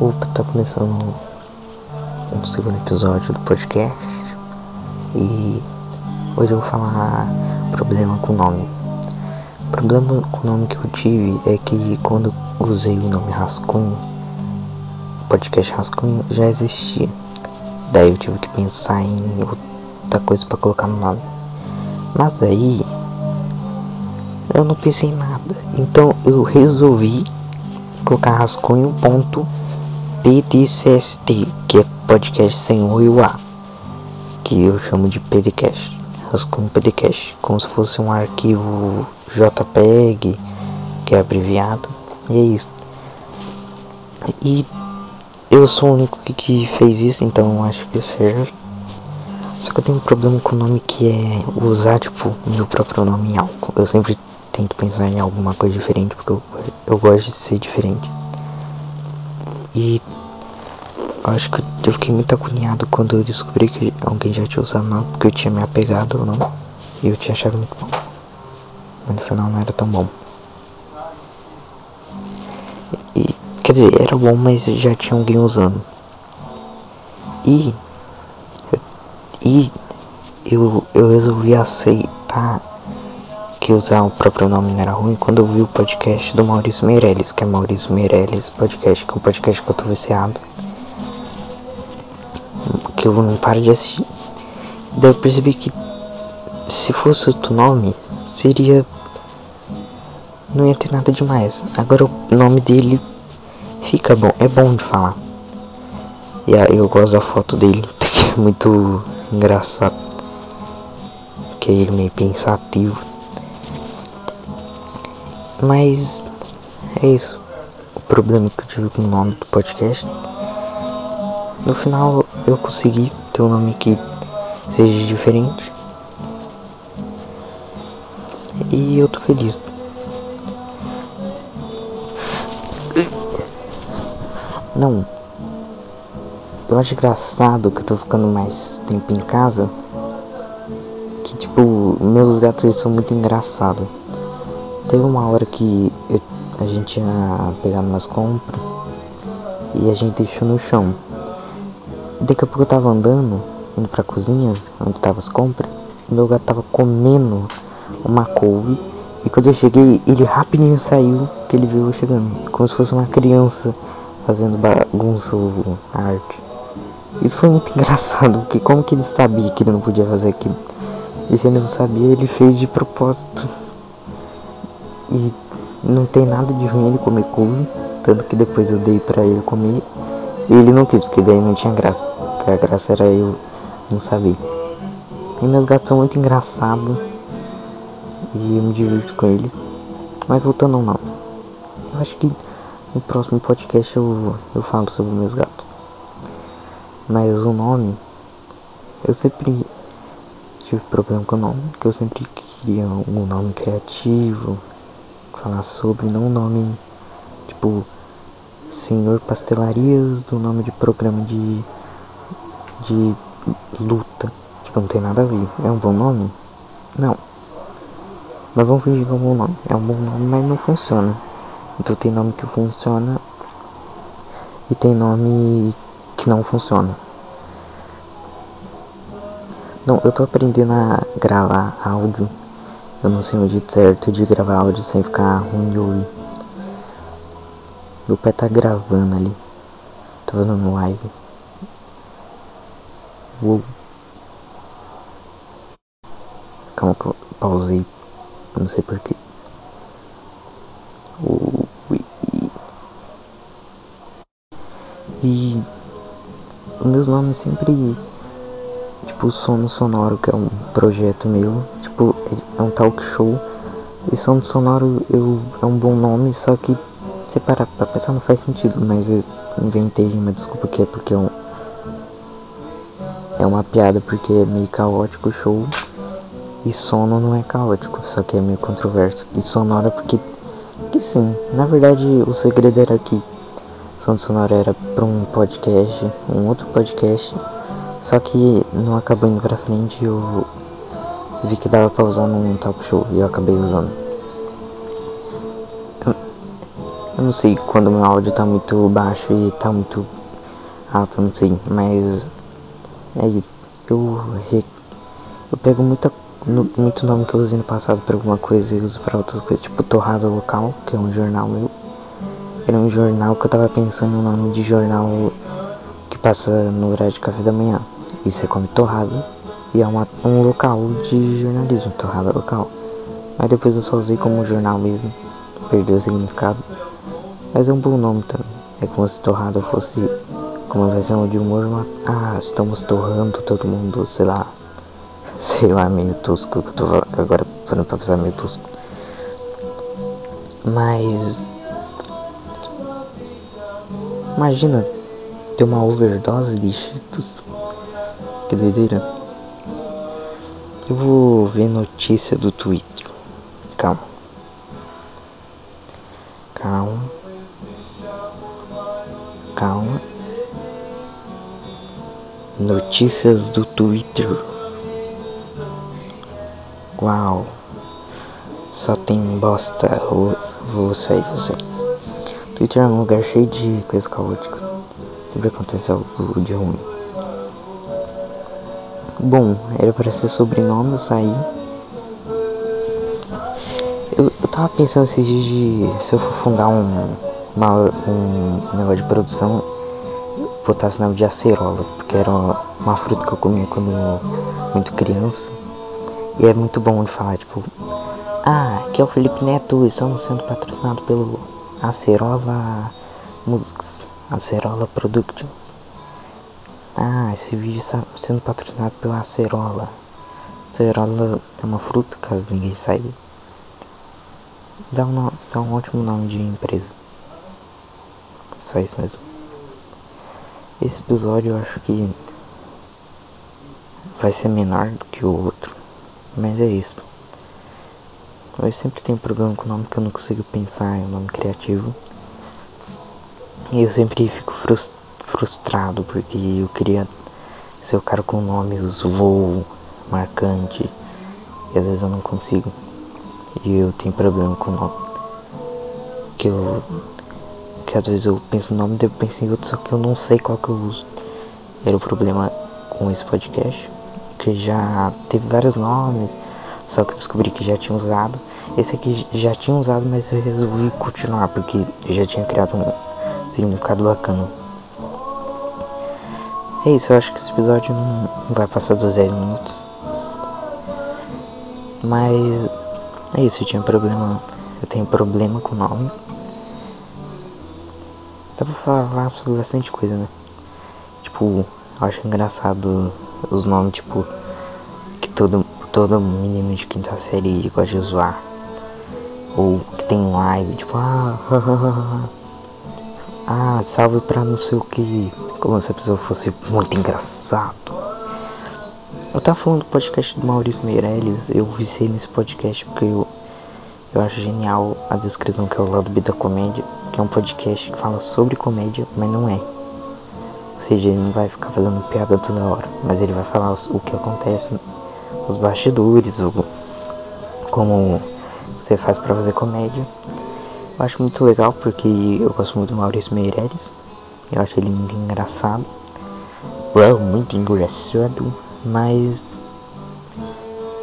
Opa, tá começando um segundo episódio do podcast e hoje eu vou falar problema com o nome. O problema com o nome que eu tive é que quando usei o nome Rascunho, o podcast Rascunho já existia. Daí eu tive que pensar em outra coisa para colocar no nome. Mas aí eu não pensei em nada. Então eu resolvi colocar rascunho.pdcst, que é podcast sem o A, que eu chamo de PDCast, rascunho PDCast, como se fosse um arquivo JPEG, que é abreviado, e é isso. E eu sou o único que fez isso, então acho que serve. Só que eu tenho um problema com o nome que é usar, tipo, meu próprio nome em algo. Eu sempre tento pensar em alguma coisa diferente porque eu, eu gosto de ser diferente. E acho que eu fiquei muito agoniado quando eu descobri que alguém já tinha usado não, porque eu tinha me apegado ou não. E eu tinha achado muito bom. Mas no final não era tão bom. E, quer dizer, era bom, mas já tinha alguém usando. E. E eu, eu resolvi aceitar que usar o próprio nome não era ruim quando eu vi o podcast do Maurício Meirelles, que é Maurício Meirelles Podcast, que é um podcast que eu tô viciado. Que eu não paro de assistir. Daí eu percebi que se fosse outro nome, seria. Não ia ter nada demais. Agora o nome dele fica bom, é bom de falar. E aí eu gosto da foto dele, que é muito engraçado. Que é meio pensativo. Mas é isso. O problema que eu tive com o nome do podcast. No final eu consegui ter um nome que seja diferente. E eu tô feliz. Não. Eu acho engraçado que eu tô ficando mais tempo em casa. Que tipo, meus gatos eles são muito engraçados. Teve uma hora que eu, a gente ia pegar umas compras e a gente deixou no chão. Daqui a pouco eu tava andando, indo pra cozinha, onde tava as compras, meu gato tava comendo uma couve. E quando eu cheguei, ele rapidinho saiu, que ele viu eu chegando, como se fosse uma criança fazendo bagunça ou arte. Isso foi muito engraçado, porque como que ele sabia que ele não podia fazer aquilo? E se ele não sabia, ele fez de propósito. E não tem nada de ruim ele comer couve, tanto que depois eu dei pra ele comer. E ele não quis, porque daí não tinha graça. Porque a graça era eu não saber. E meus gatos são muito engraçados. E eu me divirto com eles. Mas voltando ao nome. Eu acho que no próximo podcast eu, eu falo sobre meus gatos. Mas o nome. Eu sempre tive problema com o nome. Que eu sempre queria um nome criativo falar sobre, não o nome tipo Senhor Pastelarias do nome de programa de de luta. Tipo, não tem nada a ver. É um bom nome? Não. Mas vamos fingir que é um bom nome. É um bom nome, mas não funciona. Então tem nome que funciona e tem nome que não funciona. Não, eu tô aprendendo a gravar áudio eu não sei o jeito certo de gravar áudio sem ficar ruim de ouvir. Meu pé tá gravando ali. Tá fazendo live. Uou. Calma que eu pausei. Não sei porquê. E os meus nomes sempre tipo Sono Sonoro, que é um projeto meu, tipo, é um talk show. E Sono Sonoro eu, é um bom nome, só que se parar pra pensar não faz sentido, mas eu inventei uma desculpa que é porque é um. É uma piada porque é meio caótico o show. E sono não é caótico, só que é meio controverso. E sonoro porque. Que sim, na verdade o segredo era que Sono Sonoro era pra um podcast, um outro podcast só que não acabou indo pra frente e eu vi que dava pra usar num talk show e eu acabei usando. Eu, não sei quando meu áudio tá muito baixo e tá muito alto, não sei, mas é isso. Eu, re, eu pego muita, muito nome que eu usei no passado pra alguma coisa e uso pra outras coisas, tipo Torrada Local, que é um jornal meu. Era um jornal que eu tava pensando no nome de jornal passa no horário de café da manhã. E você come torrada e é uma, um local de jornalismo, torrada local. Mas depois eu só usei como jornal mesmo, perdeu o significado. Mas é um bom nome também. É como se torrada fosse como uma versão de humor. Uma, ah, estamos torrando todo mundo, sei lá. Sei lá, meio tosco eu tô agora falando pra pensar meio tosco. Mas. Imagina ter uma overdose de cheetos. Que doideira. Eu vou ver notícia do Twitter. Calma. Calma. Calma. Notícias do Twitter. Uau. Só tem bosta. Vou, sair, vou sair. Twitter é um lugar cheio de coisa caótica. Sempre acontece algo de ruim. Bom, era para ser sobrenome, eu saí. Eu, eu tava pensando esses dias de se eu for fundar um, uma, um negócio de produção, botasse o nome de acerola, porque era uma fruta que eu comia quando muito criança. E é muito bom de falar, tipo, ah, aqui é o Felipe Neto, estamos sendo patrocinados pelo Acerola Musics, Acerola Productions. Ah, esse vídeo está sendo patrocinado pela acerola. Acerola é uma fruta, caso ninguém saiba. Dá um, dá um ótimo nome de empresa. Só isso mesmo. Esse episódio eu acho que vai ser menor do que o outro. Mas é isso. Eu sempre tenho problema com o nome que eu não consigo pensar em um nome criativo. E eu sempre fico frustrado porque eu queria ser o cara com nomes voo, marcante, e às vezes eu não consigo. E eu tenho problema com o nome. Que eu. Que às vezes eu penso no nome e penso em outro, só que eu não sei qual que eu uso. Era o problema com esse podcast. Que já teve vários nomes, só que eu descobri que já tinha usado. Esse aqui já tinha usado, mas eu resolvi continuar porque eu já tinha criado um significado bacana. É isso, eu acho que esse episódio não vai passar dos 10 minutos. Mas é isso, eu tinha problema. Eu tenho problema com o nome. Dá pra falar sobre bastante coisa, né? Tipo, eu acho engraçado os nomes, tipo, que todo, todo menino de quinta série gosta de zoar. Ou que tem live, tipo, ah, ah, salve pra não sei o que. Como se a pessoa fosse muito engraçado. Eu tava falando do podcast do Maurício Meirelles, eu viciei nesse podcast porque eu, eu acho genial a descrição que é o lado B da comédia, que é um podcast que fala sobre comédia, mas não é. Ou seja, ele não vai ficar fazendo piada toda hora, mas ele vai falar o que acontece nos bastidores, o, como você faz para fazer comédia. Eu acho muito legal porque eu gosto muito do Maurício Meirelles. Eu acho ele muito engraçado. Well, muito engraçado. Mas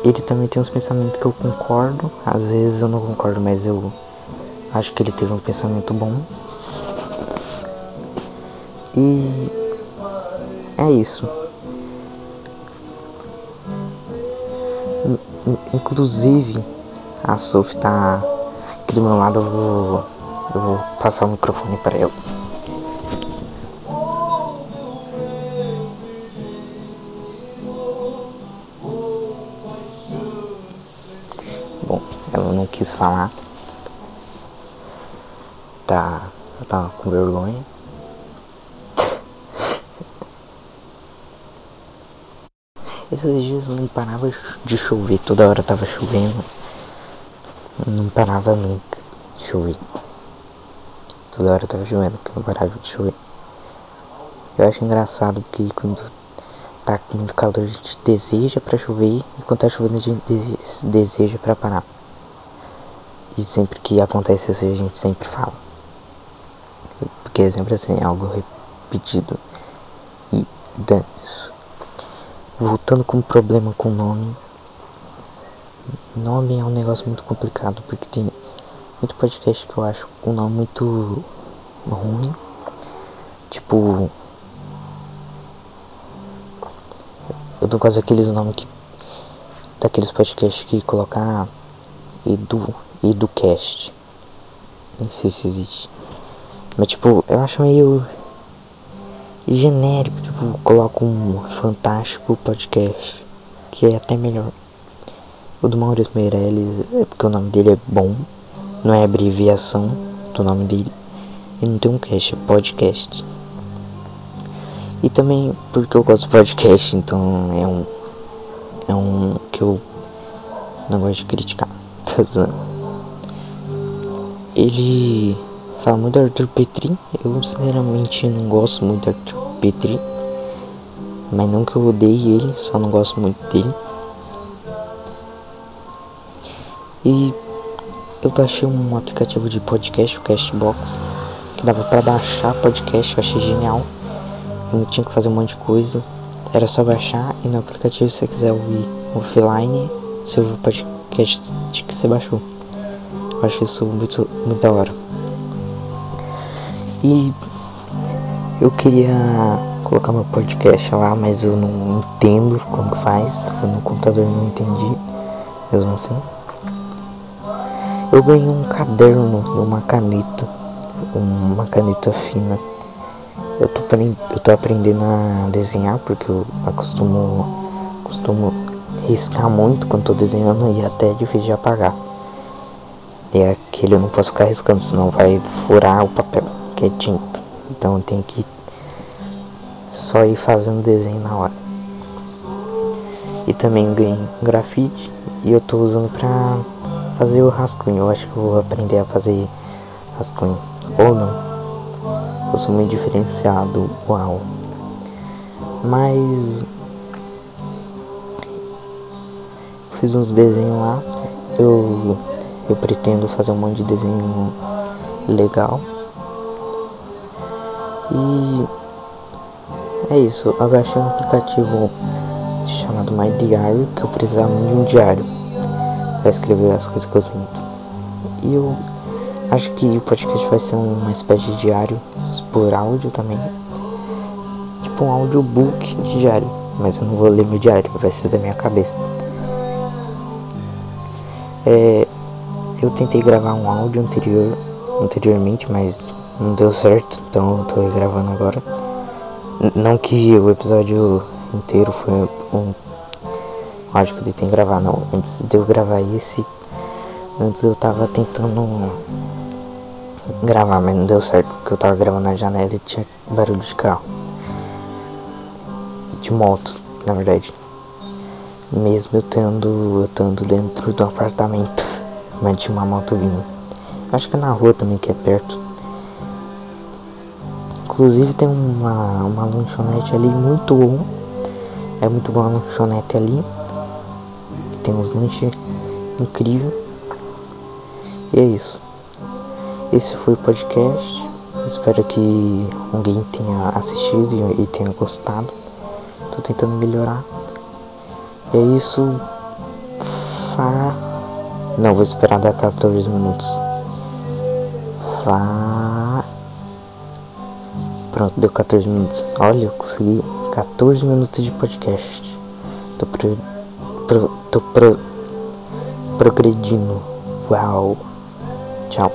ele também tem uns pensamentos que eu concordo. Às vezes eu não concordo, mas eu acho que ele teve um pensamento bom. E é isso. Inclusive, a Sophie tá aqui do meu lado, eu vou, eu vou passar o microfone para ela. Bom, ela não quis falar. Tá, eu tava com vergonha. Esses dias não parava de chover, toda hora tava chovendo. Não parava nunca de chover. Toda hora tava chovendo, que não parava de chover. Eu acho engraçado porque quando tá com muito calor a gente deseja pra chover e quando tá chovendo a gente deseja pra parar. E sempre que acontece isso a gente sempre fala. que é sempre assim, algo repetido. E dane-se. Voltando com o problema com o nome. Nome é um negócio muito complicado, porque tem muito podcast que eu acho um nome muito ruim. Tipo. Eu não gosto daqueles nomes que. Daqueles podcasts que colocar Edu. EduCast. Nem sei se existe. Mas tipo, eu acho meio genérico, tipo, coloco um fantástico podcast, que é até melhor. O do Maurício Meirelles é porque o nome dele é bom, não é abreviação do nome dele. E não tem um cast, é podcast. E também porque eu gosto de podcast, então é um. É um que eu não gosto de criticar. Ele fala muito do Arthur Petri. Eu sinceramente não gosto muito do Arthur Petri. Mas não que eu odeie ele, só não gosto muito dele. E eu baixei um aplicativo de podcast, o Castbox, que dava para baixar podcast, eu achei genial. Eu não tinha que fazer um monte de coisa. Era só baixar e no aplicativo se você quiser ouvir offline, você ouve o podcast que você baixou. Eu acho isso muito, muito da hora. E eu queria colocar meu podcast lá, mas eu não entendo como que faz. No computador eu não entendi, mesmo assim. Eu ganhei um caderno e uma caneta, uma caneta fina. Eu tô, eu tô aprendendo a desenhar porque eu acostumo, costumo riscar muito quando tô desenhando e até é difícil de apagar. E é aquele eu não posso ficar riscando, senão vai furar o papel, que é tinta. Então eu tenho que só ir fazendo desenho na hora. E também ganhei grafite e eu tô usando pra fazer o rascunho. Eu acho que vou aprender a fazer rascunho. Ou não. Eu sou muito diferenciado. Uau. Mas. Fiz uns desenhos lá. Eu eu pretendo fazer um monte de desenho legal. E é isso. Eu um aplicativo chamado My Diary que eu precisava de um diário para escrever as coisas que eu sinto. E eu acho que o podcast vai ser uma espécie de diário por áudio também. Tipo um audiobook de diário. Mas eu não vou ler meu diário, vai ser da minha cabeça. É, eu tentei gravar um áudio anterior, anteriormente, mas não deu certo, então eu tô gravando agora. não que o episódio inteiro foi um áudio que eu tentei gravar, não. Antes de eu gravar esse, antes eu tava tentando gravar, mas não deu certo, porque eu tava gravando na janela e tinha barulho de carro. De moto, na verdade. Mesmo eu estando, eu estando dentro do apartamento. Mas tinha uma moto vindo. Acho que é na rua também que é perto. Inclusive tem uma, uma lanchonete ali muito bom. É muito bom a lanchonete ali. Tem uns lanches incríveis. E é isso. Esse foi o podcast. Espero que alguém tenha assistido e tenha gostado. Tô tentando melhorar. É isso. Fa não, vou esperar dar 14 minutos. Vá. Pronto, deu 14 minutos. Olha, eu consegui 14 minutos de podcast. Tô, pro, tô pro, progredindo. Uau. Tchau.